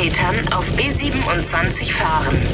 Metern auf B27 fahren.